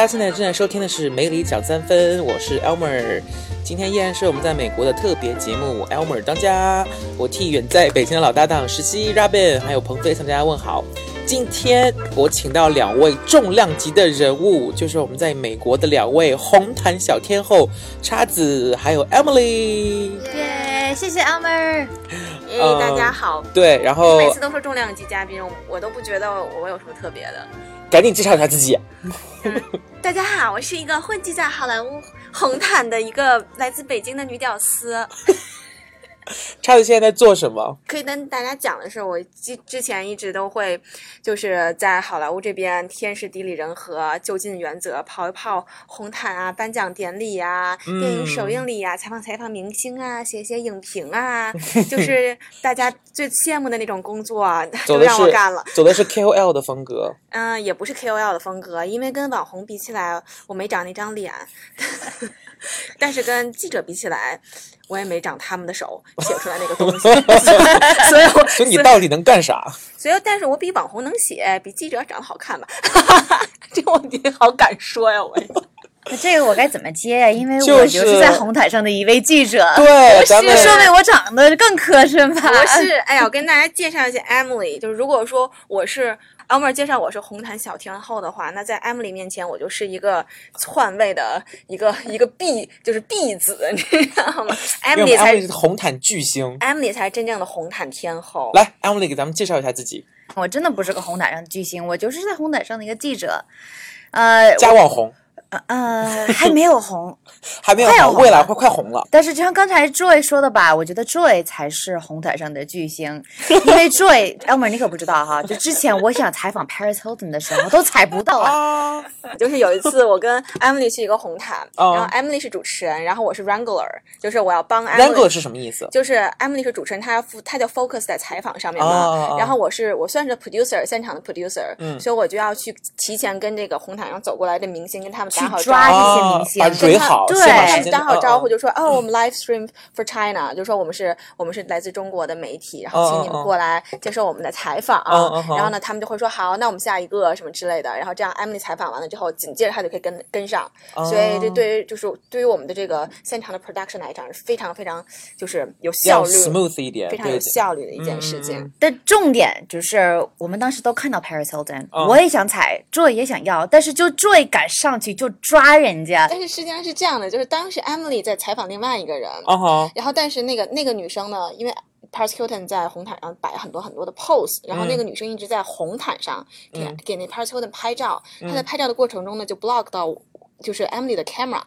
家现在正在收听的是《梅里讲三分》，我是 Elmer。今天依然是我们在美国的特别节目，Elmer 当家。我替远在北京的老搭档实习 Robin 还有鹏飞向大家问好。今天我请到两位重量级的人物，就是我们在美国的两位红毯小天后叉子还有 Emily。耶，谢谢 Elmer。耶，大家好。对，然后每次都说重量级嘉宾，我都不觉得我有什么特别的。赶紧介绍一下自己。大家好，我是一个混迹在好莱坞红毯的一个来自北京的女屌丝。叉子现在在做什么？可以跟大家讲的是，我之之前一直都会就是在好莱坞这边天时地利人和就近原则跑一跑红毯啊、颁奖典礼啊、电影首映礼啊、采访采访明星啊、写写影评啊，就是大家最羡慕的那种工作，都让我干了。走的是 KOL 的风格。嗯，也不是 KOL 的风格，因为跟网红比起来，我没长那张脸。但是跟记者比起来，我也没长他们的手 写出来那个东西，所以我所以你到底能干啥？所以，但是我比网红能写，比记者长得好看吧？这个问题好敢说呀！我那这个我该怎么接呀？因为我就是在红毯上的一位记者，对，是说明我长得更磕碜吧？不是，哎呀，我跟大家介绍一下 Emily，就是如果说我是。Elmer 介绍我是红毯小天后的话，那在 Emily 面前我就是一个篡位的一个一个婢，就是婢子，你知道吗？Emily 才是红毯巨星，Emily 才是真正的红毯天后。来，Emily 给咱们介绍一下自己。我真的不是个红毯上的巨星，我就是在红毯上的一个记者，呃，加网红。呃，还没有红，还没有红，未来会快红了。但是就像刚才 Joy 说的吧，我觉得 Joy 才是红毯上的巨星，因为 Joy，Elmer 你可不知道哈，就之前我想采访 Paris Hilton 的时候都采不到啊。就是有一次我跟 Emily 去一个红毯，然后 Emily 是主持人，然后我是 Wrangler，就是我要帮 Wrangler 是什么意思？就是 Emily 是主持人，她要她就 focus 在采访上面嘛，然后我是我算是 producer 现场的 producer，所以我就要去提前跟这个红毯上走过来的明星跟他们打好抓这些。明星跟他对打好招呼，就说哦，我们 live stream for China，就说我们是我们是来自中国的媒体，然后请你们过来接受我们的采访。然后呢，他们就会说好，那我们下一个什么之类的。然后这样 Emily 采访完了之后，紧接着他就可以跟跟上。所以这对于就是对于我们的这个现场的 production 来讲是非常非常就是有效率，smooth 一点，非常有效率的一件事情。但重点就是我们当时都看到 Paris Hilton，我也想采，Joy 也想要，但是就 Joy 敢上去就抓人家。但是实际上是这样的，就是当时 Emily 在采访另外一个人，然后但是那个那个女生呢，因为 Paris Hilton 在红毯上摆很多很多的 pose，然后那个女生一直在红毯上给给那 Paris Hilton 拍照，她在拍照的过程中呢，就 block 到就是 Emily 的 camera，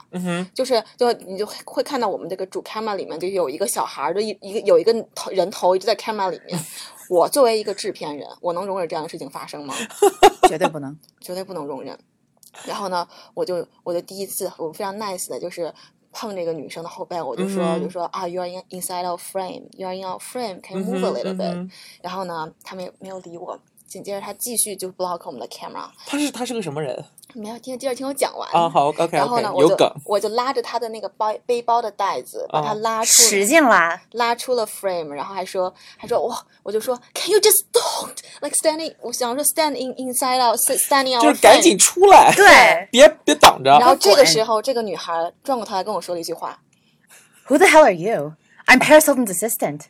就是就你就会看到我们这个主 camera 里面就有一个小孩的一一个有一个头人头一直在 camera 里面。我作为一个制片人，我能容忍这样的事情发生吗？绝对不能，绝对不能容忍。然后呢，我就我就第一次我非常 nice 的，就是碰这个女生的后背，我就说就说啊，you are in inside of frame，you are in our frame，can move a little bit。然后呢，她没没有理我。紧接着他继续就 block 我们的 camera。他是他是个什么人？没有听，接着听我讲完啊。好，OK，然后呢，我就我就拉着他的那个包背包的袋子，把他拉出，使劲拉，拉出了 frame。然后还说还说哇，我就说 Can you just don't like standing？我想说 stand in inside out，standing out。就是赶紧出来，对，别别挡着。然后这个时候，这个女孩转过头来跟我说了一句话：Who the hell are you？I'm Paris Hilton's assistant。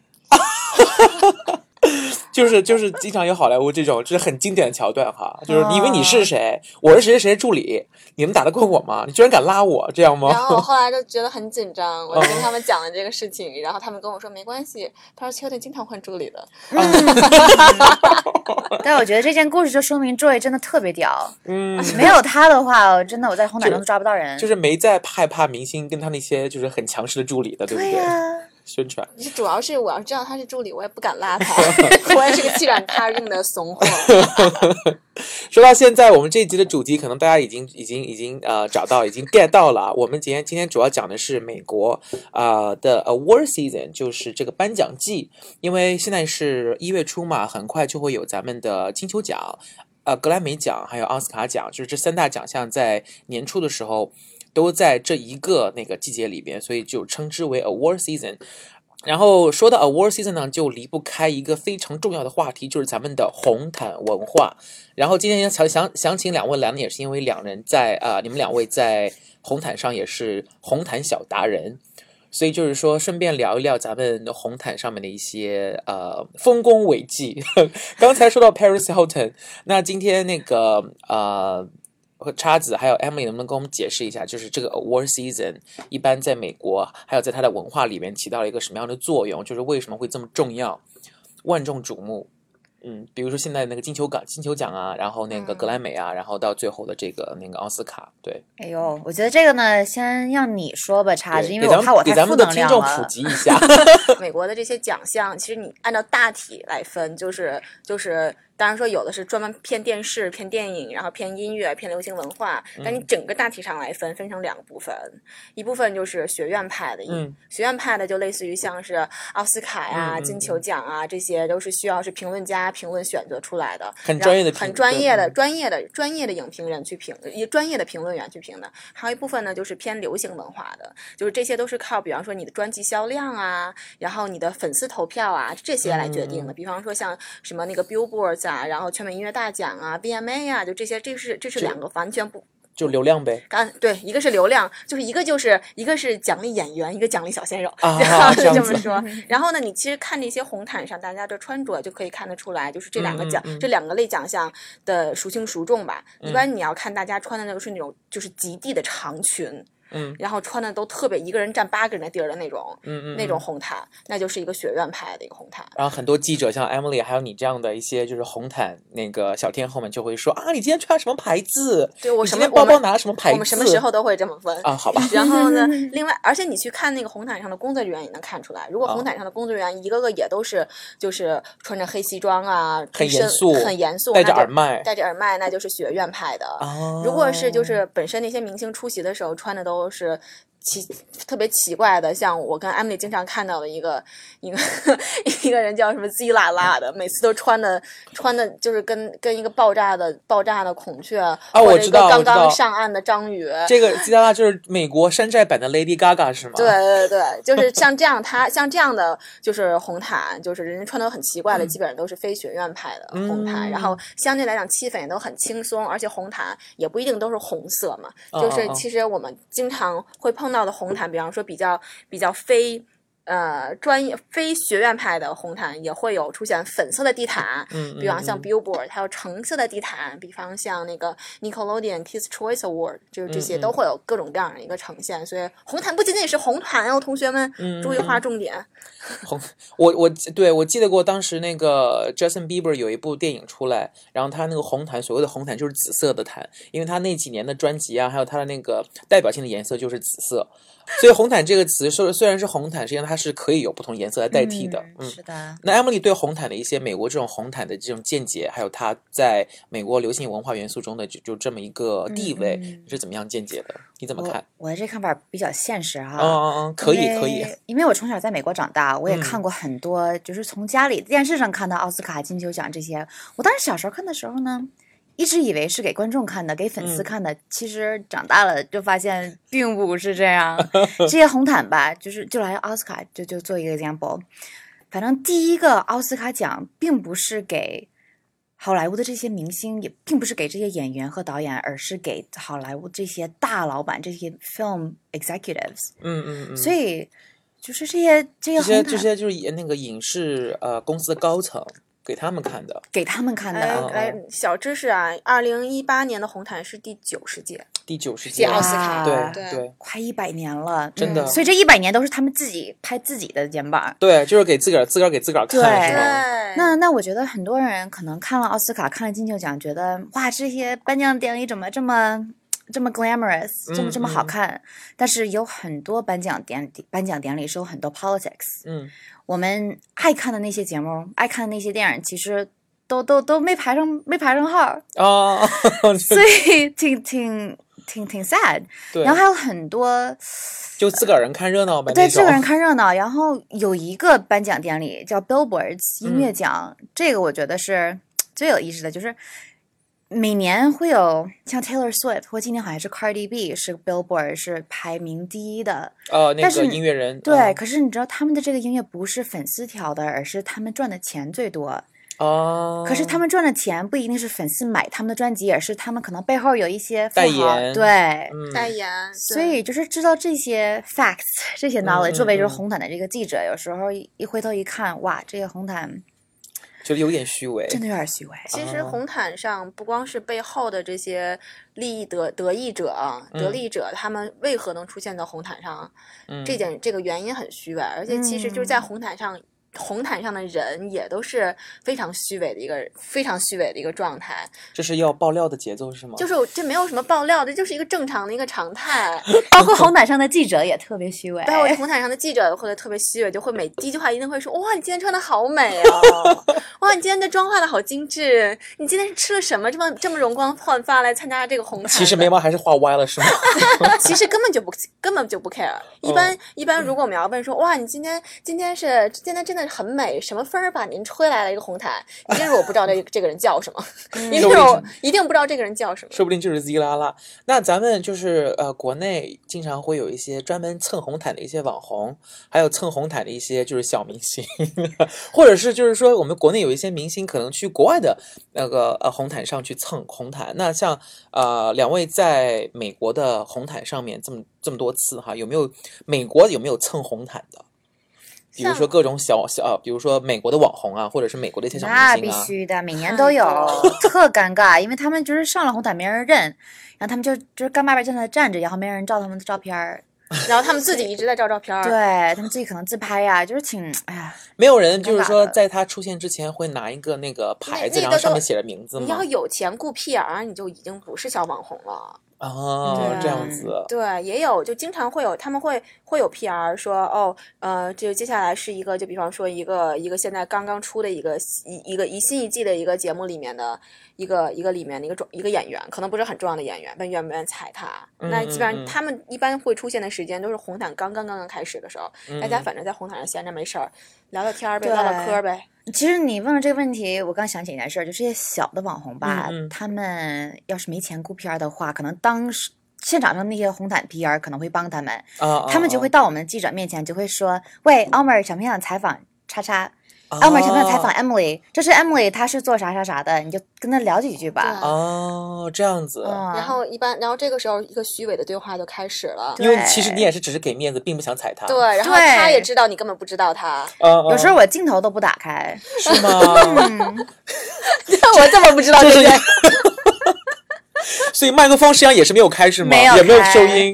就是就是经常有好莱坞这种，就是很经典的桥段哈。就是你以为你是谁？我是谁谁谁助理？你们打得过我吗？你居然敢拉我，这样吗？然后我后来就觉得很紧张，我就跟他们讲了这个事情，然后他们跟我说没关系，他说秋天经常换助理的。但我觉得这件故事就说明 Joy 真的特别屌。嗯，没有他的话，真的我在红毯上都抓不到人。就是没在害怕明星跟他那些就是很强势的助理的，对不对？宣传，主要是我要知道他是助理，我也不敢拉他，我也是个欺软怕硬的怂货。说到现在，我们这一集的主题可能大家已经、已经、已经呃找到，已经 get 到了。我们今天今天主要讲的是美国啊的 award season，就是这个颁奖季。因为现在是一月初嘛，很快就会有咱们的金球奖、呃格莱美奖还有奥斯卡奖，就是这三大奖项在年初的时候。都在这一个那个季节里边，所以就称之为 award season。然后说到 award season 呢，就离不开一个非常重要的话题，就是咱们的红毯文化。然后今天想想想请两位来呢，也是因为两人在啊，你们两位在红毯上也是红毯小达人。所以就是说，顺便聊一聊咱们红毯上面的一些呃丰功伟绩。刚才说到 Paris Hilton，那今天那个呃和叉子还有 Emily 能不能跟我们解释一下，就是这个 Award Season 一般在美国还有在它的文化里面起到了一个什么样的作用？就是为什么会这么重要、万众瞩目？嗯，比如说现在那个金球奖、金球奖啊，然后那个格莱美啊，然后到最后的这个那个奥斯卡，对。哎呦，我觉得这个呢，先让你说吧，叉子，因为我怕我太负能量了。普及一 下，美国的这些奖项，其实你按照大体来分，就是就是。当然说有的是专门偏电视、偏电影，然后偏音乐、偏流行文化。但你整个大体上来分，分成两个部分，一部分就是学院派的，嗯，学院派的就类似于像是奥斯卡呀、金球奖啊，这些都是需要是评论家评论选择出来的，很专业的、很专业的、专业的、专业的影评人去评，一专业的评论员去评的。还有一部分呢，就是偏流行文化的，就是这些都是靠，比方说你的专辑销量啊，然后你的粉丝投票啊这些来决定的。比方说像什么那个 Billboard。啊，然后全美音乐大奖啊，BMA 啊，就这些，这是这是两个完全不就流量呗？刚对，一个是流量，就是一个就是一个是奖励演员，一个奖励小鲜肉，然后 就这么说。然后呢，你其实看这些红毯上大家的穿着就可以看得出来，就是这两个奖这两个类奖项的孰轻孰重吧。一般你要看大家穿的那个是那种就是极地的长裙。嗯，然后穿的都特别，一个人占八个人的地儿的那种，嗯嗯，那种红毯，那就是一个学院派的一个红毯。然后很多记者像 Emily，还有你这样的一些就是红毯那个小天后们就会说啊，你今天穿什么牌子？对我什么包包拿什么牌子？我们什么时候都会这么问啊？好吧。然后呢，另外，而且你去看那个红毯上的工作人员也能看出来，如果红毯上的工作人员一个个也都是就是穿着黑西装啊，很严肃，很严肃，戴着耳麦，戴着耳麦，那就是学院派的。如果是就是本身那些明星出席的时候穿的都都是奇特别奇怪的，像我跟 Emily 经常看到的一个一个 一个人叫什么 Z 啦啦的，每次都穿的穿的，就是跟跟一个爆炸的爆炸的孔雀啊，我知道，刚刚上岸的章鱼。这个 Z 啦啦就是美国山寨版的 Lady Gaga 是吗？对对对，就是像这样，他像这样的就是红毯，就是人家穿的很奇怪的，基本上都是非学院派的红毯，然后相对来讲气氛也都很轻松，而且红毯也不一定都是红色嘛，就是其实我们经常会碰。到到的红毯，比方说比较比较非。呃，专业非学院派的红毯也会有出现粉色的地毯，嗯，比方像 Billboard，还有橙色的地毯，比方像那个 Nickelodeon Kids Choice Award，就是这些都会有各种各样的一个呈现。所以红毯不仅仅是红毯哦，同学们注意划重点。红，我我对我记得过当时那个 Justin Bieber 有一部电影出来，然后他那个红毯，所谓的红毯就是紫色的毯，因为他那几年的专辑啊，还有他的那个代表性的颜色就是紫色。所以红毯这个词，说虽然是红毯，实际上它是可以有不同颜色来代替的。嗯，是的。那 Emily 对红毯的一些美国这种红毯的这种见解，还有它在美国流行文化元素中的就就这么一个地位，你是怎么样见解的？你怎么看？我的这看法比较现实哈。嗯嗯嗯，可以可以。因为我从小在美国长大，我也看过很多，就是从家里电视上看到奥斯卡、金球奖这些。我当时小时候看的时候呢。一直以为是给观众看的，给粉丝看的，其实长大了就发现并不是这样。这些红毯吧，就是就来奥斯卡，就就做一个 example。反正第一个奥斯卡奖并不是给好莱坞的这些明星，也并不是给这些演员和导演，而是给好莱坞这些大老板、这些 film executives。嗯嗯嗯。所以就是这些这些这些这些就是那个影视呃公司的高层。给他们看的，给他们看的。来，小知识啊，二零一八年的红毯是第九十届，第九十届奥斯卡，对对，快一百年了，真的。所以这一百年都是他们自己拍自己的肩膀，对，就是给自个儿自个儿给自个儿看，对。那那我觉得很多人可能看了奥斯卡，看了金球奖，觉得哇，这些颁奖典礼怎么这么这么 glamorous，这么这么好看？但是有很多颁奖典颁奖典礼是有很多 politics，嗯。我们爱看的那些节目，爱看的那些电影，其实都都都没排上，没排上号啊，所以挺挺挺挺 sad。然后还有很多，就自个儿人看热闹呗。对，自个儿人看热闹。然后有一个颁奖典礼叫 Billboards 音乐奖，这个我觉得是最有意思的就是。每年会有像 Taylor Swift 或今年好像是 Cardi B 是 Billboard 是排名第一的。呃那个音乐人对，可是你知道他们的这个音乐不是粉丝调的，而是他们赚的钱最多。哦，可是他们赚的钱不一定是粉丝买他们的专辑，而是他们可能背后有一些代言，对，代言。所以就是知道这些 facts，这些 knowledge，作为就是红毯的这个记者，有时候一回头一看，哇，这个红毯就有点虚伪，真的有点虚伪。其实红毯上不光是背后的这些利益得得益者、得利者，他们为何能出现在红毯上，这件这个原因很虚伪，而且其实就是在红毯上。红毯上的人也都是非常虚伪的一个非常虚伪的一个状态，这是要爆料的节奏是吗？就是这没有什么爆料的，就是一个正常的一个常态。包括红毯上的记者也特别虚伪，包括红毯上的记者会特别虚伪，就会每第一句话一定会说：“哇，你今天穿的好美哦！哇，你今天的妆化的好精致！你今天是吃了什么这么这么容光焕发来参加这个红毯？”其实眉毛还是画歪了是吗？其实根本就不根本就不 care。一般一般，如果我们要问说：“哇，你今天今天是今天真的。”很美，什么风儿把您吹来了一个红毯？一定是我不知道这 这个人叫什么，一定是我一定不知道这个人叫什么，说不定就是 Z 啦啦。那咱们就是呃，国内经常会有一些专门蹭红毯的一些网红，还有蹭红毯的一些就是小明星，或者是就是说我们国内有一些明星可能去国外的那个呃红毯上去蹭红毯。那像呃两位在美国的红毯上面这么这么多次哈，有没有美国有没有蹭红毯的？比如说各种小小，比如说美国的网红啊，或者是美国的一些小明星啊，那必须的，每年都有，特尴尬，因为他们就是上了红毯没人认，然后他们就就是干巴巴在那站着，然后没人照他们的照片儿，然后他们自己一直在照照片儿，对他们自己可能自拍呀，就是挺哎呀，没有人就是说在他出现之前会拿一个那个牌子，然后上面写着名字吗？你要有钱雇 PR，你就已经不是小网红了。哦，这样子，对，也有，就经常会有，他们会会有 PR 说，哦，呃，就接下来是一个，就比方说一个一个现在刚刚出的一个一一个一新一季的一个节目里面的一个一个里面的一个一个演员，可能不是很重要的演员，问愿不愿意踩他。那基本上他们一般会出现的时间都是红毯刚刚刚刚开始的时候，大家反正在红毯上闲着没事儿，聊聊天呗，唠唠嗑呗。其实你问了这个问题，我刚想起一件事，就这些小的网红吧，他们要是没钱雇 PR 的话，可能当时现场上那些红毯 PR 可能会帮他们，他们就会到我们记者面前，就会说：“喂，Omer，想不想采访叉叉？” Elmer 前面采访 Emily，这是 Emily，她是做啥啥啥的，你就跟她聊几句吧。哦，这样子。然后一般，然后这个时候一个虚伪的对话就开始了。因为其实你也是只是给面子，并不想踩他。对，然后他也知道你根本不知道他。有时候我镜头都不打开。是吗？我这么不知道这些。所以麦克风实际上也是没有开是吗？也没有收音，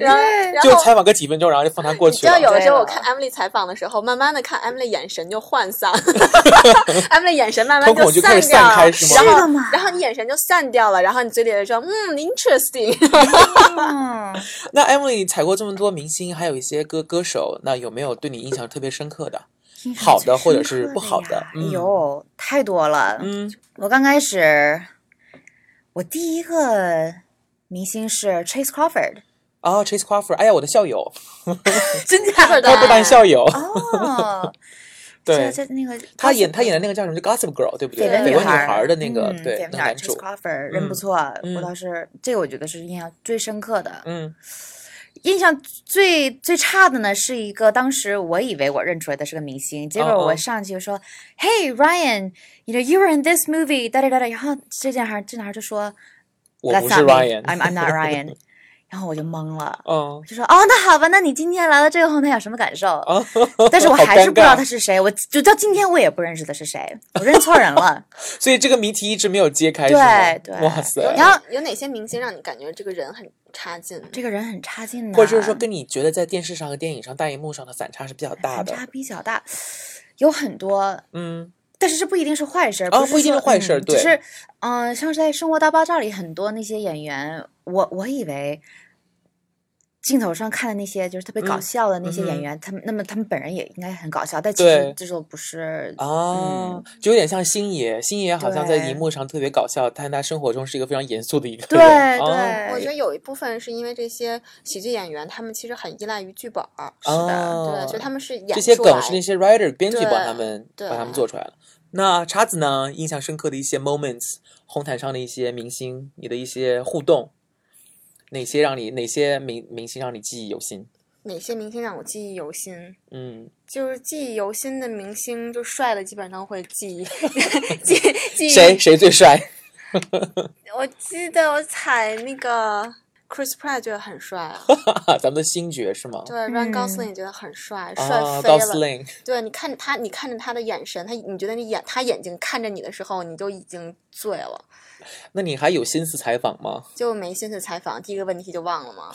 就采访个几分钟，然后就放他过去了。知道有的时候我看 Emily 采访的时候，慢慢的看 Emily 眼神就涣散，Emily 眼神慢慢就散掉，然后然后你眼神就散掉了，然后你嘴里就说嗯，interesting。那 Emily 采过这么多明星，还有一些歌歌手，那有没有对你印象特别深刻的？好的或者是不好的？有太多了。嗯，我刚开始。我第一个明星是 Chase Crawford，哦，Chase Crawford，哎呀，我的校友，真假的？他不单校友哦，对，在那个他演他演的那个叫什么？就 Gossip Girl，对不对？绯闻女孩的那个，对，男主 Chase Crawford 人不错，我倒是这个我觉得是印象最深刻的。嗯，印象最最差的呢，是一个当时我以为我认出来的是个明星，结果我上去就说，Hey Ryan。You know, you were in this movie. 哒哒哒哒，然后这男孩这男孩就说：“我不是 Ryan, I'm I'm not Ryan。”然后我就懵了，嗯，就说：“哦，那好吧，那你今天来了这个红毯有什么感受？”但是我还是不知道他是谁，我就到今天我也不认识他是谁，我认错人了。所以这个谜题一直没有揭开，对对，哇塞！然后有哪些明星让你感觉这个人很差劲？这个人很差劲呢？或者就是说，跟你觉得在电视上和电影上大荧幕上的反差是比较大的？反差比较大，有很多，嗯。但是这不一定是坏事，不一定是坏事，对。只是，嗯，像是在《生活大爆炸》里，很多那些演员，我我以为镜头上看的那些就是特别搞笑的那些演员，他们那么他们本人也应该很搞笑，但其实这种不是啊，就有点像星爷，星爷好像在荧幕上特别搞笑，但他生活中是一个非常严肃的一个人。对对，我觉得有一部分是因为这些喜剧演员，他们其实很依赖于剧本，是的，对，所以他们是演这些梗是那些 writer 编剧帮他们把他们做出来了。那叉子呢？印象深刻的一些 moments，红毯上的一些明星，你的一些互动，哪些让你哪些明明星让你记忆犹新？哪些明星让我记忆犹新？嗯，就是记忆犹新的明星，就帅的基本上会记忆记 记。谁谁最帅？我记得我踩那个。Chris Pratt 觉得很帅啊，咱们的星爵是吗？对，Ryan Gosling 觉得很帅，帅飞了。对，你看他，你看着他的眼神，他你觉得你眼他眼睛看着你的时候，你就已经醉了。那你还有心思采访吗？就没心思采访，第一个问题就忘了吗？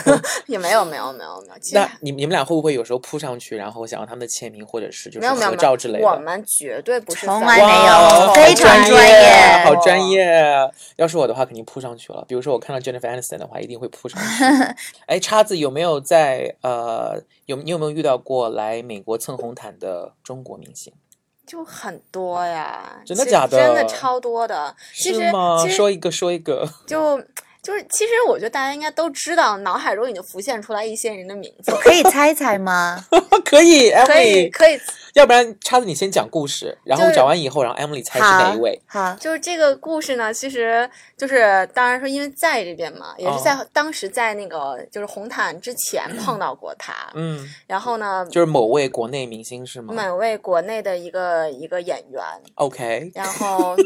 也没有，没有，没有，没有。那你你们俩会不会有时候扑上去，然后想要他们的签名，或者是就是合照之类的？我们绝对不是，从来没有，非常专业，好专业。要是我的话，肯定扑上去了。比如说我看到 Jennifer Aniston 的话，一定会扑上去。哎，叉子有没有在呃有你有没有遇到过来美国蹭红毯的中国明星？就很多呀，真的假的？真的超多的，是吗？说一个，说一个。就就是，其实我觉得大家应该都知道，脑海中已经浮现出来一些人的名字，可以猜一猜吗？可以，可以，可以。要不然，叉子你先讲故事，然后讲完以后，然后 Emily 猜是哪一位。好，就是这个故事呢，其实就是当然说，因为在这边嘛，也是在当时在那个就是红毯之前碰到过他。嗯，然后呢，就是某位国内明星是吗？某位国内的一个一个演员。OK，然后。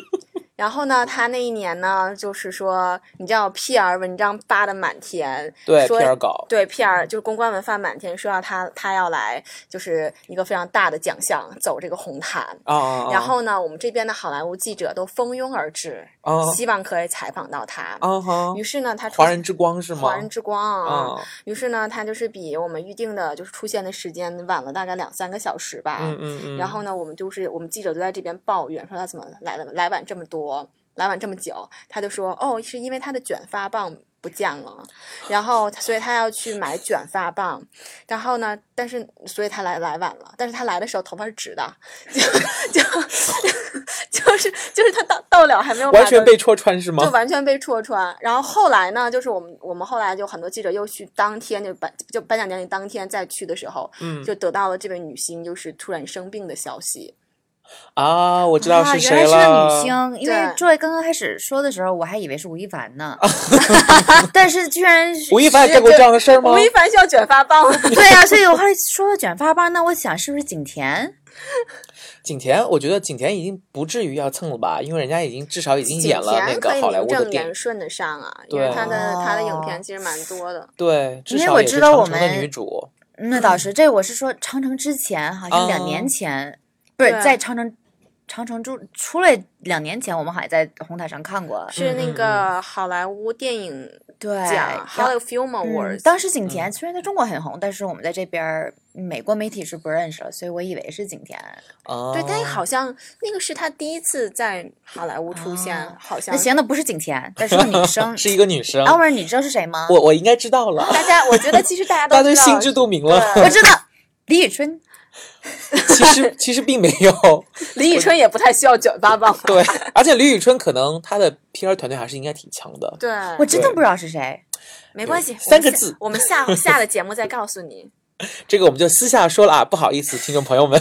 然后呢，他那一年呢，就是说，你知道，PR 文章发的满天，对，PR 稿，对，PR 就是公关文发满天，说要他他要来，就是一个非常大的奖项，走这个红毯啊。然后呢，我们这边的好莱坞记者都蜂拥而至，希望可以采访到他。于是呢，他华人之光是吗？华人之光啊。于是呢，他就是比我们预定的，就是出现的时间晚了大概两三个小时吧。嗯嗯嗯。然后呢，我们就是我们记者都在这边抱怨，说他怎么来了来晚这么多。多来晚这么久，他就说哦，是因为他的卷发棒不见了，然后所以他要去买卷发棒，然后呢，但是所以他来来晚了，但是他来的时候头发是直的，就就 就是就是他到到了还没有完全被戳穿是吗？就完全被戳穿，然后后来呢，就是我们我们后来就很多记者又去当天就颁就颁奖典礼当天再去的时候，嗯，就得到了这位女星就是突然生病的消息。啊，我知道是谁了。原来是个女星，因为 Joy 刚刚开始说的时候，我还以为是吴亦凡呢。但是居然吴亦凡干过这样的事儿吗？吴亦凡需要卷发棒。对啊，所以我后来说卷发棒，那我想是不是景甜？景甜，我觉得景甜已经不至于要蹭了吧，因为人家已经至少已经演了那个好莱坞的电影，顺得上啊。因为他的他的影片其实蛮多的。对，因为我知道我们的女主。那倒是，这我是说长城之前，好像两年前。不是在长城，长城出出来两年前，我们好像在红毯上看过，是那个好莱坞电影奖 Hollywood Film Awards。当时景甜虽然在中国很红，但是我们在这边美国媒体是不认识了，所以我以为是景甜。哦，对，但好像那个是他第一次在好莱坞出现，好像那行，那不是景甜，但是个女 生，是一个女生。Elmer，你知道是谁吗？我我应该知道了。大家，我觉得其实大家 都大家心知肚明了。我知道李宇春。其实 其实并没有，李宇春也不太需要卷发棒。对，而且李宇春可能他的 PR 团队还是应该挺强的。对，我真的不知道是谁，没关系，三个字，我们下下了节目再告诉你。这个我们就私下说了啊，不好意思，听众朋友们。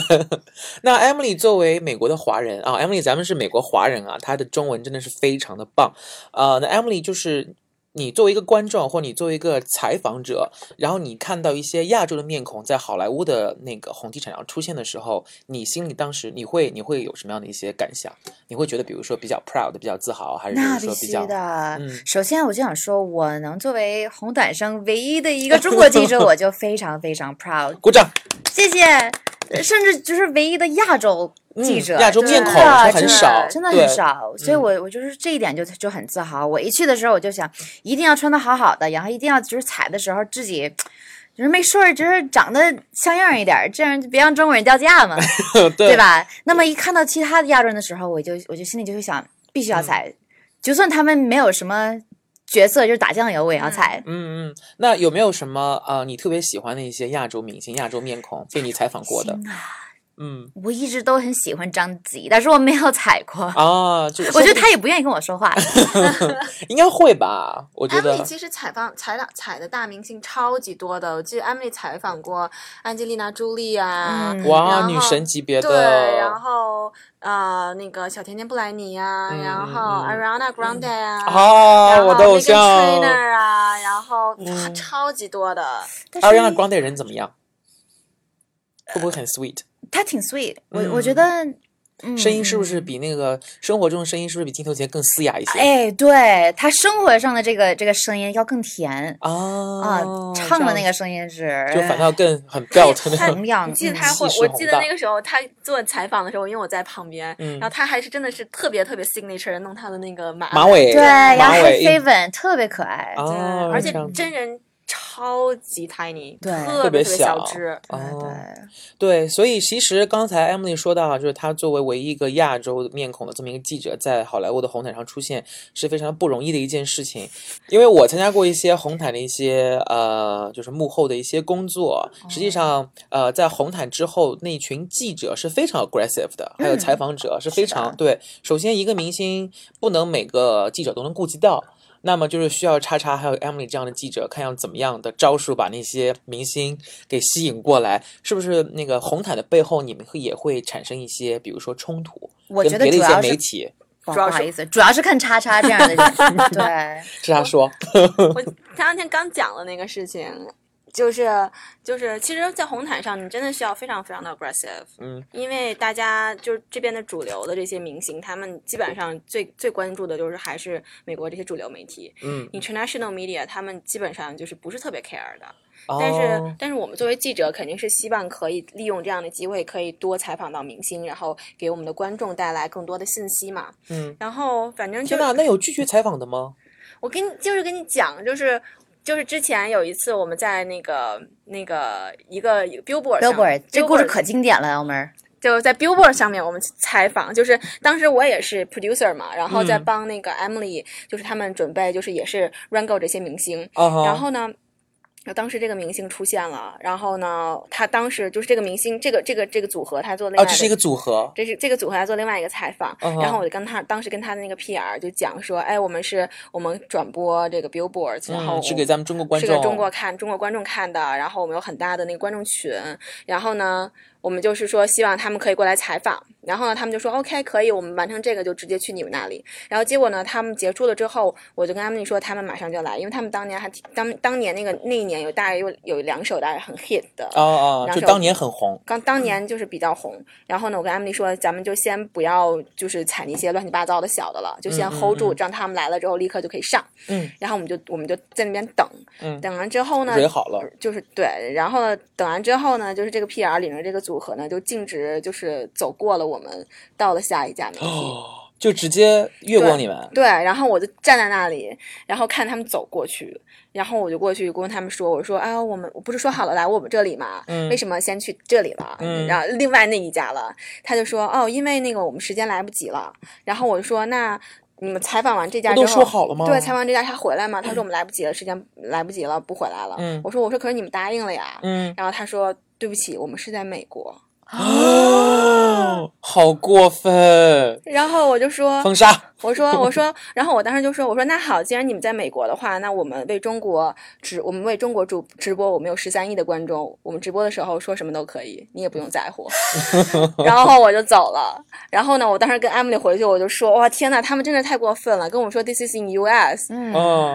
那 Emily 作为美国的华人啊，Emily 咱们是美国华人啊，她的中文真的是非常的棒啊。那 Emily 就是。你作为一个观众，或你作为一个采访者，然后你看到一些亚洲的面孔在好莱坞的那个红地毯上出现的时候，你心里当时你会你会有什么样的一些感想？你会觉得比如说比较 proud、比较自豪，还是说比较？的。首先，我就想说，我能作为红毯上唯一的一个中国记者，我就非常非常 proud。鼓掌，谢谢。甚至就是唯一的亚洲。记者亚洲面孔很少，真的很少，所以我我就是这一点就就很自豪。我一去的时候，我就想一定要穿的好好的，然后一定要就是踩的时候自己就是没事儿，就是长得像样一点，这样就别让中国人掉价嘛，对吧？那么一看到其他的亚洲人的时候，我就我就心里就会想，必须要踩，就算他们没有什么角色，就是打酱油，我也要踩。嗯嗯，那有没有什么呃你特别喜欢的一些亚洲明星、亚洲面孔被你采访过的？嗯，我一直都很喜欢张吉，但是我没有踩过啊。就 我觉得他也不愿意跟我说话，应该会吧？我觉得。其实采访采访采的大明星超级多的，我记得 Emily 采访过安吉丽娜·朱莉啊，哇，女神级别的。对，然后呃，那个小甜甜布莱尼啊，然后 Ariana Grande 啊，啊，我的偶像 Trainer 啊，然后超级多的。Ariana Grande 人怎么样？会不会很 sweet？他挺 sweet，我我觉得声音是不是比那个生活中的声音是不是比镜头前更嘶哑一些？哎，对他生活上的这个这个声音要更甜啊啊，唱的那个声音是就反倒更很标准的能量。记得他会，我记得那个时候他做采访的时候，因为我在旁边，然后他还是真的是特别特别 signature 弄他的那个马马尾，对，然后飞吻特别可爱，对，而且真人。超级 tiny，对，特别小只，对对，所以其实刚才 Emily 说到，就是她作为唯一一个亚洲面孔的这么一个记者，在好莱坞的红毯上出现，是非常不容易的一件事情。因为我参加过一些红毯的一些呃，就是幕后的一些工作，实际上呃，在红毯之后，那群记者是非常 aggressive 的，还有采访者是非常对。首先，一个明星不能每个记者都能顾及到。那么就是需要叉叉还有 Emily 这样的记者，看要怎么样的招数把那些明星给吸引过来，是不是那个红毯的背后，你们会也会产生一些，比如说冲突？我觉得主要媒体，不好意思，主要是看叉叉这样的人。对，叉叉说，我前两天刚讲了那个事情。就是就是，其实，在红毯上，你真的需要非常非常的 aggressive，嗯，因为大家就是这边的主流的这些明星，他们基本上最最关注的就是还是美国这些主流媒体，嗯，international media，他们基本上就是不是特别 care 的，但是但是我们作为记者，肯定是希望可以利用这样的机会，可以多采访到明星，然后给我们的观众带来更多的信息嘛，嗯，然后反正就那那有拒绝采访的吗？我跟你就是跟你讲，就是。就是之前有一次，我们在那个那个一个 billboard billboard，这故事可经典了，幺妹儿。就在 billboard 上面，我们采访，就是当时我也是 producer 嘛，然后在帮那个 Emily，就是他们准备，就是也是 rango 这些明星，然后呢。那当时这个明星出现了，然后呢，他当时就是这个明星，这个这个这个组合，他做另外，哦，这是一个组合，这是这个组合他做另外一个采访，然后我就跟他当时跟他的那个 PR 就讲说，哎，我们是我们转播这个 Billboard，然后是给咱们中国观众，是给中国看中国观众看的，然后我们有很大的那个观众群，然后呢。我们就是说，希望他们可以过来采访，然后呢，他们就说 OK，可以，我们完成这个就直接去你们那里。然后结果呢，他们结束了之后，我就跟他们说，他们马上就来，因为他们当年还当当年那个那一年有大概有有两首大概很 hit 的哦哦，就当年很红，刚当年就是比较红。然后呢，我跟 Emily 说，咱们就先不要就是踩那些乱七八糟的小的了，就先 hold 住，让他们来了之后立刻就可以上。嗯，然后我们就我们就在那边等，嗯，等完之后呢，好了，就是对，然后等完之后呢，就是这个 PR 领着这个组合呢，就径直就是走过了我们，到了下一家媒体，就直接越过你们。对，然后我就站在那里，然后看他们走过去，然后我就过去跟他们说：“我说，哎，我们我不是说好了来我们这里吗？为什么先去这里了？然后另外那一家了，他就说：哦，因为那个我们时间来不及了。然后我就说：那你们采访完这家之后，都说好了吗？对，采访这家他回来吗？他说我们来不及了，时间来不及了，不回来了。我说：我说可是你们答应了呀。嗯，然后他说。对不起，我们是在美国。哦，好过分！然后我就说封杀。我说我说，然后我当时就说我说那好，既然你们在美国的话，那我们为中国直我们为中国主直播，我们有十三亿的观众，我们直播的时候说什么都可以，你也不用在乎。然后我就走了。然后呢，我当时跟 Emily 回去，我就说哇天呐，他们真的太过分了，跟我说 This is in U.S. 嗯。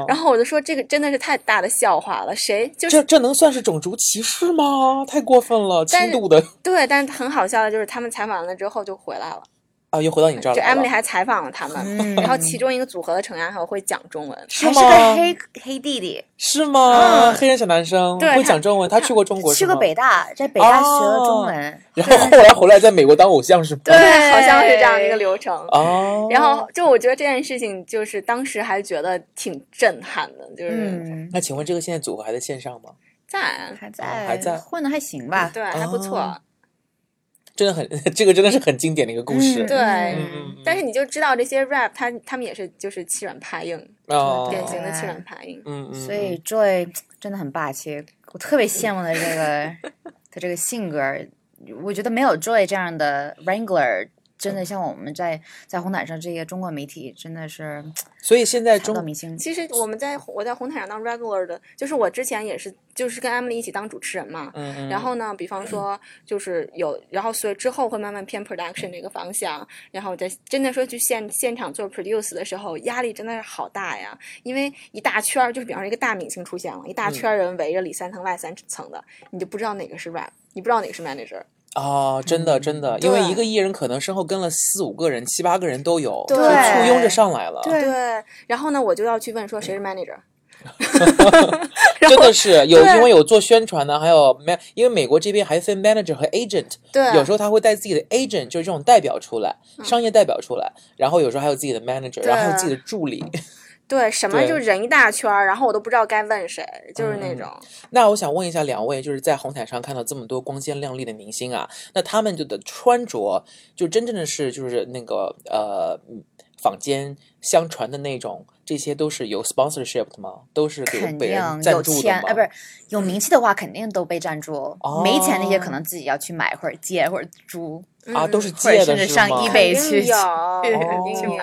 然后我就说这个真的是太大的笑话了，谁就这这能算是种族歧视吗？太过分了，轻度的。对，但是很好笑的就是他们采访完了之后就回来了。啊，又回到你这儿了。就 Emily 还采访了他们，然后其中一个组合的成员还会讲中文，是吗？个黑黑弟弟是吗？黑人小男生会讲中文，他去过中国，去过北大，在北大学了中文，然后后来回来在美国当偶像是吗？对，好像是这样一个流程。哦，然后就我觉得这件事情，就是当时还觉得挺震撼的，就是。那请问这个现在组合还在线上吗？在，还在，还在，混的还行吧？对，还不错。真的很，这个真的是很经典的一个故事。对，但是你就知道这些 rap，他他们也是就是欺软怕硬，典型的欺软怕硬。嗯嗯。所以 Joy 真的很霸气，我特别羡慕的这个 他这个性格，我觉得没有 Joy 这样的 Wrangler。真的像我们在在红毯上这些中国媒体，真的是，所以现在中国明星，其实我们在我在红毯上当 regular 的，就是我之前也是，就是跟 Emily 一起当主持人嘛，嗯嗯，然后呢，比方说就是有，然后所以之后会慢慢偏 production 那个方向，然后在真的说去现现场做 produce 的时候，压力真的是好大呀，因为一大圈儿，就是比方说一个大明星出现了，一大圈人围着里三层外三层的，你就不知道哪个是 rap，你不知道哪个是 manager。啊，真的真的，因为一个艺人可能身后跟了四五个人、七八个人都有，就簇拥着上来了。对，然后呢，我就要去问说谁是 manager。真的是 有，因为有做宣传的，还有 man，？因为美国这边还分 manager 和 agent，对，有时候他会带自己的 agent，就是这种代表出来，商业代表出来，然后有时候还有自己的 manager，然后还有自己的助理。对，什么就人一大圈儿，然后我都不知道该问谁，就是那种。那我想问一下两位，就是在红毯上看到这么多光鲜亮丽的明星啊，那他们就的穿着，就真正的是就是那个呃坊间相传的那种，这些都是有 sponsorship 的吗？都是给被人赞助的吗？啊，不是有名气的话，肯定都被赞助。没钱那些可能自己要去买或者借或者租啊，都是借的，是上 eBay 去肯定有。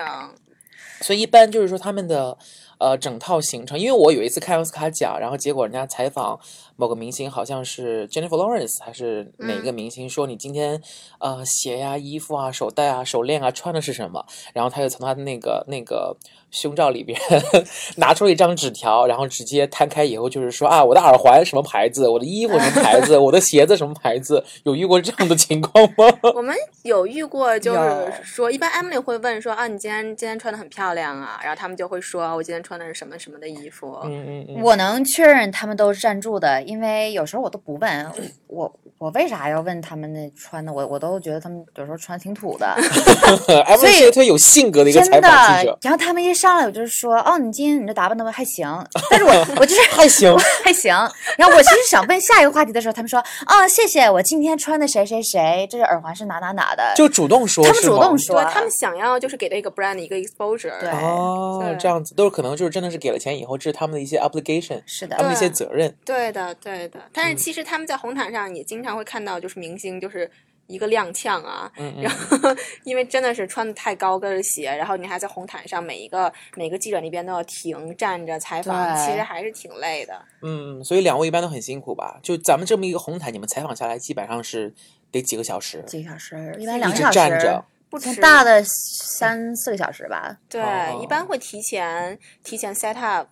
所以一般就是说他们的呃整套行程，因为我有一次看奥斯卡奖，然后结果人家采访某个明星，好像是 Jennifer Lawrence 还是哪个明星，说你今天呃鞋呀、衣服啊、手袋啊、手链啊穿的是什么？然后他就从他的那个那个。胸罩里边 拿出了一张纸条，然后直接摊开以后就是说啊，我的耳环什么牌子，我的衣服什么牌子，我的鞋子什么牌子，有遇过这样的情况吗？我们有遇过，就是说一般 Emily 会问说啊，你今天今天穿的很漂亮啊，然后他们就会说我今天穿的是什么什么的衣服。嗯嗯嗯。我能确认他们都是赞助的，因为有时候我都不问 我我为啥要问他们那穿的，我我都觉得他们有时候穿挺土的。所以特别有性格的一个采访记者。然后他们一上来我就是说，哦，你今天你这打扮的还行，但是我 我就是还行还行。然后我其实想问下一个话题的时候，他们说，啊，谢谢，我今天穿的谁谁谁，这是耳环是哪哪哪的，就主动说，他们主动说，他们想要就是给这个 brand 一个 exposure，对，哦，这样子都是可能就是真的是给了钱以后，这是他们的一些 obligation，是的，他们的一些责任，对的对的。但是其实他们在红毯上也经常会看到，就是明星就是。一个踉跄啊，然后因为真的是穿的太高跟鞋，然后你还在红毯上，每一个每个记者那边都要停站着采访，其实还是挺累的。嗯，所以两位一般都很辛苦吧？就咱们这么一个红毯，你们采访下来基本上是得几个小时？几个小时？一般两个小时。站着，不止大的三四个小时吧。对，一般会提前提前 set up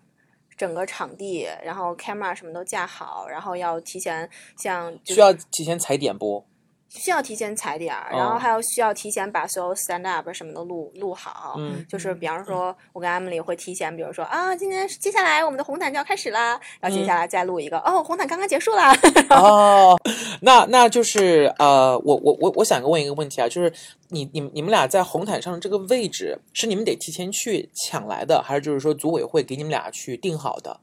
整个场地，然后 camera 什么都架好，然后要提前像需要提前踩点不？需要提前踩点儿，然后还有需要提前把所有 stand up 什么的录录好。嗯，就是比方说，我跟 Emily 会提前，比如说啊，今天接下来我们的红毯就要开始啦，然后接下来再录一个，哦，红毯刚刚结束啦。哦，那那就是呃，我我我我想问一个问题啊，就是你你你们俩在红毯上的这个位置是你们得提前去抢来的，还是就是说组委会给你们俩去定好的？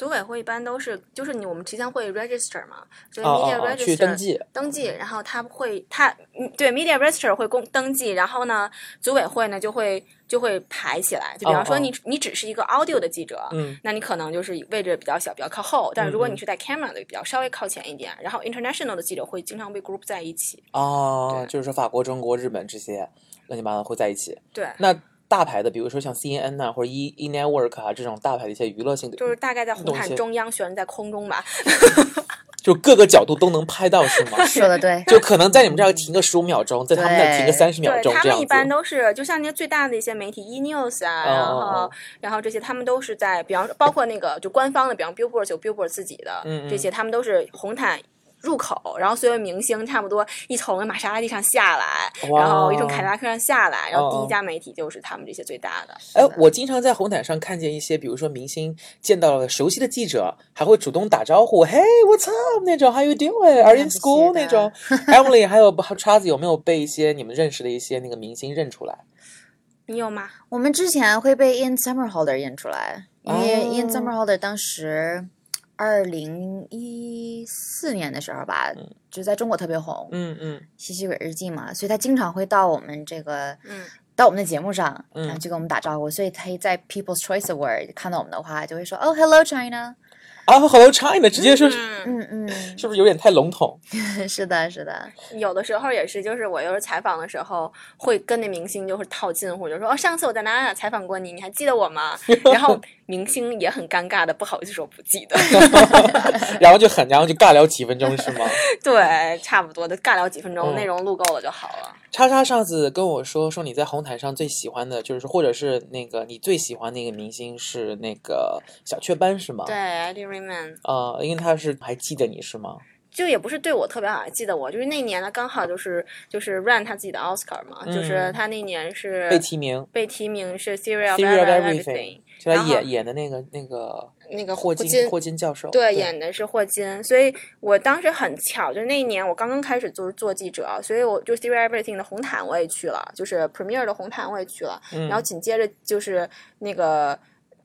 组委会一般都是，就是你我们提前会 register 嘛，就是 media register 登记，登记，然后他会他嗯对 media register 会公登记，然后呢组委会呢就会就会排起来，就比方说你你只是一个 audio 的记者，嗯，那你可能就是位置比较小，比较靠后，但是如果你是带 camera 的，比较稍微靠前一点，然后 international 的记者会经常被 group 在一起，哦，就是说法国、中国、日本这些乱七八糟会在一起，对，那。大牌的，比如说像 CNN 呐，或者 E E Network 啊这种大牌的一些娱乐性的，就是大概在红毯中央悬在空中吧，就各个角度都能拍到，是吗？说的对，就可能在你们这儿停个十五秒钟，在他们那停个三十秒钟，他们一般都是就像那些最大的一些媒体 E News 啊，然后然后这些他们都是在，比方说包括那个就官方的，比方 Billboard 有 Billboard 自己的这些，他们都是红毯。入口，然后所有明星差不多一从玛莎拉蒂上下来，然后一从凯迪拉克上下来，然后第一家媒体就是他们这些最大的。哎，我经常在红毯上看见一些，比如说明星见到了熟悉的记者，还会主动打招呼，Hey，what's up？那种，How you doing？Are you in school？那种。Emily，还有叉子有没有被一些你们认识的一些那个明星认出来？你有吗？我们之前会被 Ian Summerholder 认出来，因为 Ian Summerholder 当时。二零一四年的时候吧，就在中国特别红，嗯嗯，吸血鬼日记嘛，所以他经常会到我们这个，嗯，到我们的节目上，然后就跟我们打招呼，所以他在 People's Choice Award 看到我们的话，就会说，哦，Hello China。啊，Hello China，直接说，嗯嗯，是不是有点太笼统？是的，是的，有的时候也是，就是我有时候采访的时候会跟那明星就是套近乎，就说哦，上次我在哪哪采访过你，你还记得我吗？然后 明星也很尴尬的，不好意思说不记得，然后就很，然后就尬聊几分钟是吗？对，差不多的尬聊几分钟，内容录够了就好了。叉叉上次跟我说说你在红毯上最喜欢的就是或者是那个你最喜欢那个明星是那个小雀斑是吗？对，Eddie 呃，因为他是还记得你是吗？就也不是对我特别好，还记得我，就是那年呢刚好就是就是 run 他自己的 Oscar 嘛，就是他那年是被提名，被提名是 Theory of Everything，就他演演的那个那个那个霍金霍金教授，对，演的是霍金，所以我当时很巧，就那一年我刚刚开始就是做记者，所以我就 Theory Everything 的红毯我也去了，就是 Premier 的红毯我也去了，然后紧接着就是那个。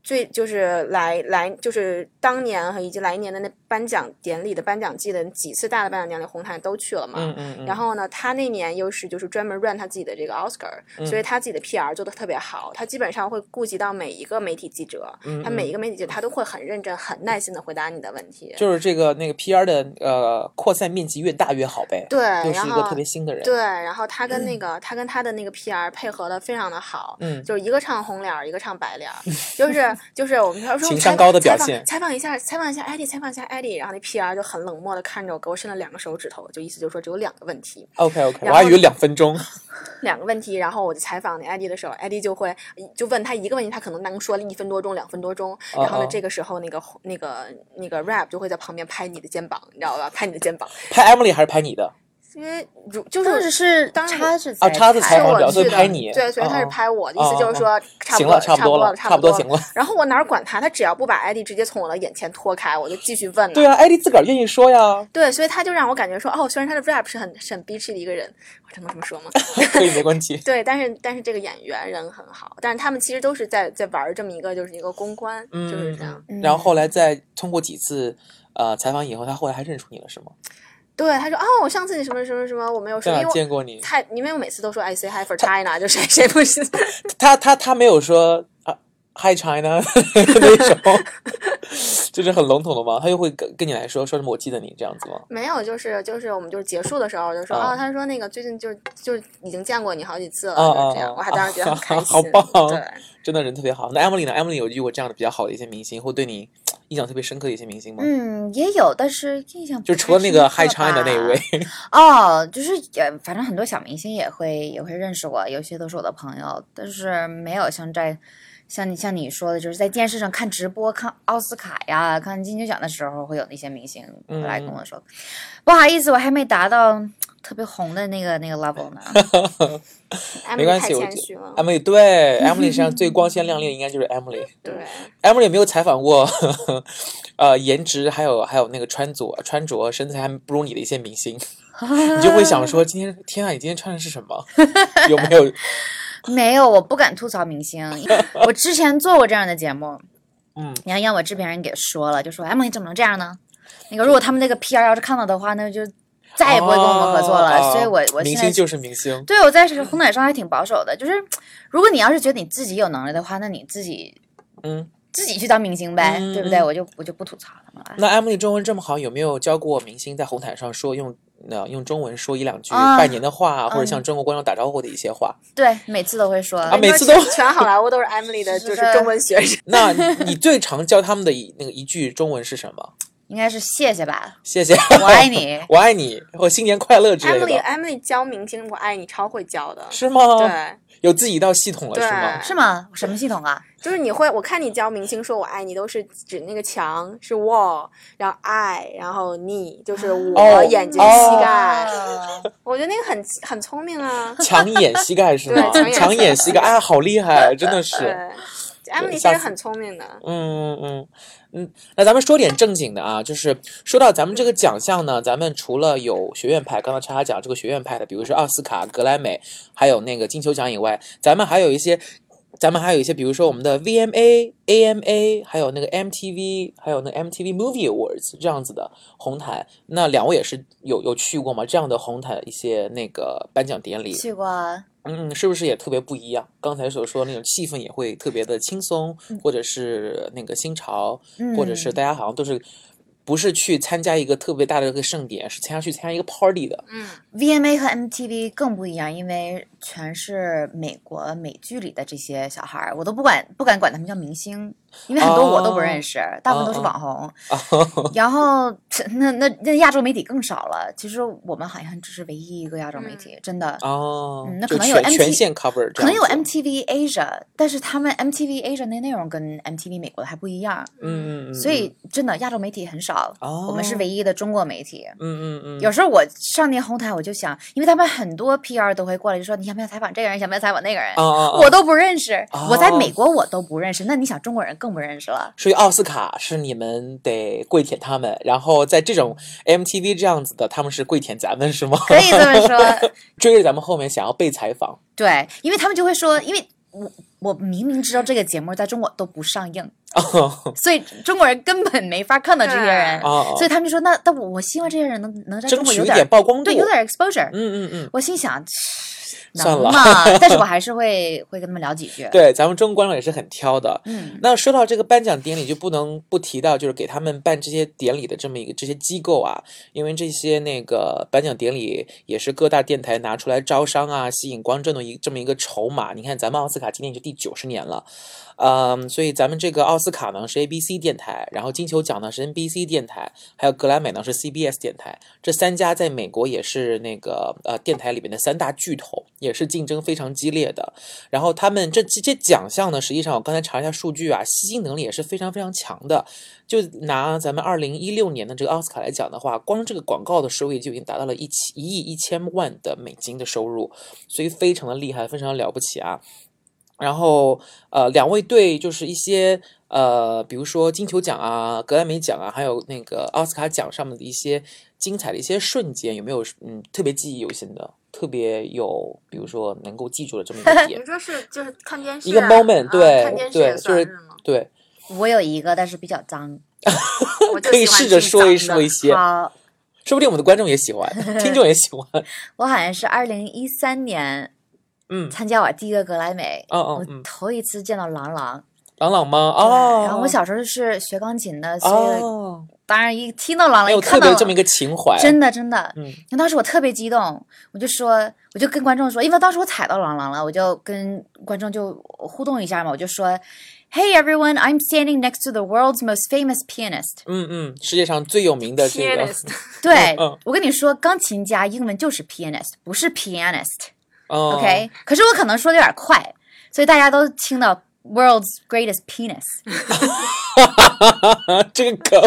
最就是来来就是当年和以及来年的那颁奖典礼的颁奖季的几次大的颁奖典礼红毯都去了嘛，嗯嗯，然后呢，他那年又是就是专门 run 他自己的这个 Oscar，所以他自己的 PR 做的特别好，他基本上会顾及到每一个媒体记者，他每一个媒体记者他都会很认真很耐心的回答你的问题，就是这个那个 PR 的呃扩散面积越大越好呗，对，又是一个特别新的人，对，然后他跟那个他跟他的那个 PR 配合的非常的好，嗯，就是一个唱红脸一个唱白脸，就是就是我们说。情商高的表现，采访一下，采访一下艾迪，采访一下艾迪，然后那 PR 就很冷漠的看着我，给我伸了两个手指头，就意思就是说只有两个问题。OK OK，我还以为两分钟。两个问题，然后我就采访那艾迪的时候，艾迪就会就问他一个问题，他可能能说了一分多钟、两分多钟，然后呢，这个时候那个那个那个 rap 就会在旁边拍你的肩膀，你知道吧？拍你的肩膀。拍 Emily 还是拍你的？因为如就是是当他是啊，叉子采访表，所以拍你，对，所以他是拍我的意思就是说，行了，差不多了，差不多行了。然后我哪管他，他只要不把艾迪直接从我的眼前拖开，我就继续问。对啊，艾迪自个儿愿意说呀。对，所以他就让我感觉说，哦，虽然他的 rap 是很很 bitchy 的一个人，我只能这么说吗？可以，没关系。对，但是但是这个演员人很好，但是他们其实都是在在玩这么一个就是一个公关，就是这样。然后后来再通过几次呃采访以后，他后来还认出你了，是吗？对，他说哦，我上次你什么什么什么，我没有说，因为见过你，太，因为我每次都说 I say hi for China，就谁谁不是？他他他没有说啊 Hi China 那种，就是很笼统的吗？他又会跟跟你来说说什么？我记得你这样子吗？没有，就是就是我们就是结束的时候就说哦，他说那个最近就是就是已经见过你好几次了，就这样，我还当时觉得很开心，好棒，对，真的人特别好。那 Emily 呢？Emily 有遇过这样的比较好的一些明星，或对你？印象特别深刻的一些明星吗？嗯，也有，但是印象就除了那个 High China 的那一位 哦，就是也反正很多小明星也会也会认识我，有些都是我的朋友，但是没有像在像你像你说的，就是在电视上看直播看奥斯卡呀、看金球奖的时候，会有那些明星过来跟我说，不好意思，我还没达到。特别红的那个那个 level 呢？没关系，我 Emily 对 Emily 身上最光鲜亮丽的应该就是 Emily。对，Emily 没有采访过，呃，颜值还有还有那个穿着穿着身材还不如你的一些明星，你就会想说今天天啊，你今天穿的是什么？有没有？没有，我不敢吐槽明星。我之前做过这样的节目，嗯，你要让我制片人给说了，就说 Emily 怎么能这样呢？那个如果他们那个 PR 要是看到的话，那就。再也不会跟我们合作了，所以我我明星就是明星。对，我在红毯上还挺保守的，就是如果你要是觉得你自己有能力的话，那你自己嗯自己去当明星呗，对不对？我就我就不吐槽了嘛。那 Emily 中文这么好，有没有教过明星在红毯上说用那用中文说一两句拜年的话，或者向中国观众打招呼的一些话？对，每次都会说啊，每次都全好莱坞都是 Emily 的，就是中文学生。那你最常教他们的一那个一句中文是什么？应该是谢谢吧，谢谢，我爱你，我爱你，或新年快乐之类的。Emily，Emily 教明星我爱你超会教的，是吗？对，有自己一套系统了，是吗？是吗？什么系统啊？就是你会，我看你教明星说我爱你，都是指那个墙是 wall，然后爱，然后你就是我眼睛膝盖，我觉得那个很很聪明啊。墙眼膝盖是吗？墙眼膝盖，哎，好厉害，真的是。Emily 其实很聪明的，嗯嗯嗯，那咱们说点正经的啊，就是说到咱们这个奖项呢，咱们除了有学院派，刚才叉叉讲这个学院派的，比如说奥斯卡、格莱美，还有那个金球奖以外，咱们还有一些，咱们还有一些，比如说我们的 VMA、AMA，还有那个 MTV，还有那 MTV Movie Awards 这样子的红毯。那两位也是有有去过吗？这样的红毯一些那个颁奖典礼？去过。嗯，是不是也特别不一样？刚才所说那种气氛也会特别的轻松，或者是那个新潮，或者是大家好像都是。不是去参加一个特别大的一个盛典，是参加去参加一个 party 的。嗯，VMA 和 MTV 更不一样，因为全是美国美剧里的这些小孩儿，我都不管不敢管他们叫明星。因为很多我都不认识，大部分都是网红。然后那那那亚洲媒体更少了。其实我们好像只是唯一一个亚洲媒体，真的。哦，那可能有 MTV 全线 cover，可能有 MTV Asia，但是他们 MTV Asia 那内容跟 MTV 美国的还不一样。嗯嗯嗯。所以真的亚洲媒体很少，我们是唯一的中国媒体。嗯嗯嗯。有时候我上那红毯，我就想，因为他们很多 PR 都会过来，就说你想不想采访这个人，想不想采访那个人？我都不认识，我在美国我都不认识。那你想中国人？更不认识了，所以奥斯卡是你们得跪舔他们，然后在这种 MTV 这样子的，他们是跪舔咱们是吗？可以这么说，追着咱们后面想要被采访。对，因为他们就会说，因为我我明明知道这个节目在中国都不上映，所以中国人根本没法看到这些人，所以他们就说，那但我我希望这些人能能在中国有点曝光度，对，有点 exposure。嗯嗯嗯，我心想。算了，但是我还是会会跟他们聊几句。对，咱们中国观众也是很挑的。嗯，那说到这个颁奖典礼，就不能不提到，就是给他们办这些典礼的这么一个这些机构啊，因为这些那个颁奖典礼也是各大电台拿出来招商啊，吸引观众的一这么一个筹码。你看，咱们奥斯卡今年就第九十年了。嗯，所以咱们这个奥斯卡呢是 ABC 电台，然后金球奖呢是 NBC 电台，还有格莱美呢是 CBS 电台，这三家在美国也是那个呃电台里面的三大巨头，也是竞争非常激烈的。然后他们这这些奖项呢，实际上我刚才查一下数据啊，吸金能力也是非常非常强的。就拿咱们二零一六年的这个奥斯卡来讲的话，光这个广告的收益就已经达到了一千一亿一千万的美金的收入，所以非常的厉害，非常了不起啊。然后，呃，两位对就是一些呃，比如说金球奖啊、格莱美奖啊，还有那个奥斯卡奖上面的一些精彩的一些瞬间，有没有嗯特别记忆犹新的、特别有，比如说能够记住的这么一个 点？你说是就是看电视一个 moment，对对，就是对。我有一个，但是比较脏，可以试着说一说一些，说不定我们的观众也喜欢，听众也喜欢。我好像是二零一三年。嗯，参加我第一个格莱美，哦哦，我头一次见到郎朗，郎朗吗？哦，然后我小时候是学钢琴的，所以当然一听到郎朗，有特别这么一个情怀，真的真的，嗯，当时我特别激动，我就说，我就跟观众说，因为当时我踩到郎朗了，我就跟观众就互动一下嘛，我就说，Hey everyone, I'm standing next to the world's most famous pianist。嗯嗯，世界上最有名的这个，对，我跟你说，钢琴家英文就是 pianist，不是 pianist。OK，可是我可能说的有点快，所以大家都听到 world's greatest penis。这个梗，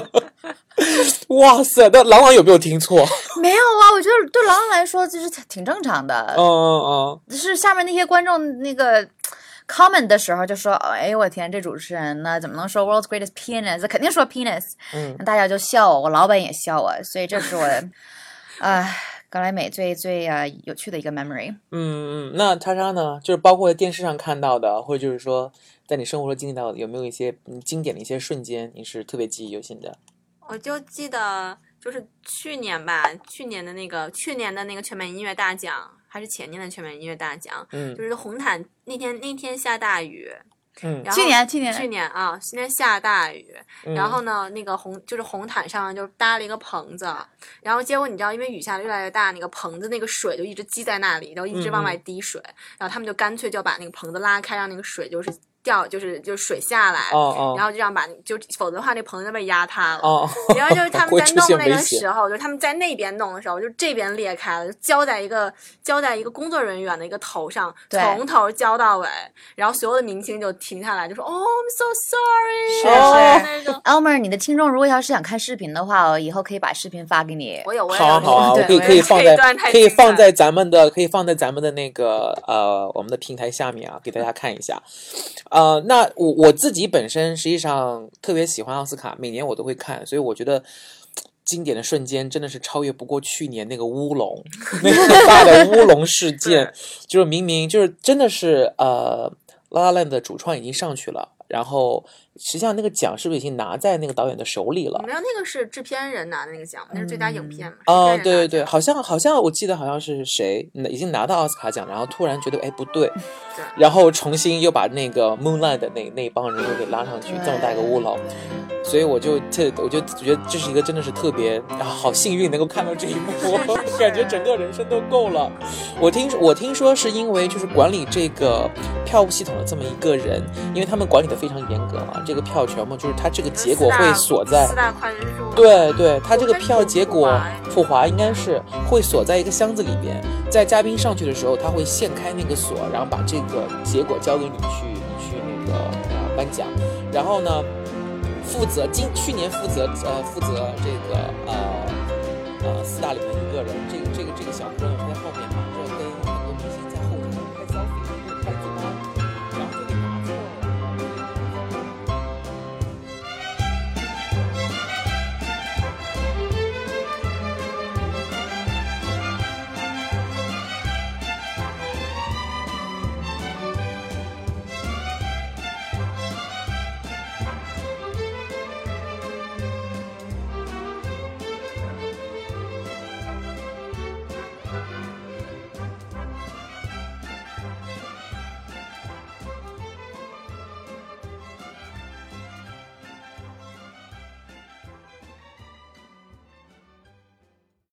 哇塞！那朗朗有没有听错？没有啊，我觉得对朗朗来说就是挺正常的。嗯嗯嗯，是下面那些观众那个 comment 的时候就说：“哎呦我天，这主持人呢怎么能说 world's greatest penis？肯定说 penis。”嗯，大家就笑我，我老板也笑我，所以这是我，唉。格莱美最最啊有趣的一个 memory。嗯嗯，那叉叉呢？就是包括电视上看到的，或者就是说在你生活中经历到的，有没有一些经典的一些瞬间，你是特别记忆犹新的？我就记得就是去年吧，去年的那个去年的那个全美音乐大奖，还是前年的全美音乐大奖，嗯，就是红毯那天那天下大雨。嗯，去年去年。去年啊，今年下大雨，然后呢，那个红就是红毯上就搭了一个棚子，然后结果你知道，因为雨下的越来越大，那个棚子那个水就一直积在那里，然后一直往外滴水，然后他们就干脆就把那个棚子拉开，让那个水就是。掉就是就是水下来，然后就这样把就否则的话那棚子被压塌了。然后就是他们在弄那个时候，就是他们在那边弄的时候，就这边裂开了，就浇在一个浇在一个工作人员的一个头上，从头浇到尾。然后所有的明星就停下来，就说：“哦，I'm so sorry。”是是。Elmer，你的听众如果要是想看视频的话，我以后可以把视频发给你。我有，我有。好好好，我可以可以放在可以放在咱们的可以放在咱们的那个呃我们的平台下面啊，给大家看一下。呃，那我我自己本身实际上特别喜欢奥斯卡，每年我都会看，所以我觉得经典的瞬间真的是超越不过去年那个乌龙，那个大的乌龙事 件，就是明明就是真的是呃，La La Land 的主创已经上去了。然后实际上那个奖是不是已经拿在那个导演的手里了？没有，那个是制片人拿的那个奖，那是最佳影片嘛？哦，对对对，好像好像我记得好像是谁已经拿到奥斯卡奖，然后突然觉得哎不 对，然后重新又把那个 Moonlight 的那那帮人又给拉上去，这么大一个乌龙。所以我就特，我就觉得这是一个真的是特别啊，好幸运能够看到这一幕，感觉整个人生都够了。我听我听说是因为就是管理这个票务系统的这么一个人，因为他们管理的非常严格嘛，这个票全部就是他这个结果会锁在四大快人数，对对，他这个票结果富华应该是会锁在一个箱子里边，在嘉宾上去的时候，他会现开那个锁，然后把这个结果交给你去去那个呃颁奖，然后呢。负责今去年负责呃负责这个呃呃四大里面一个人。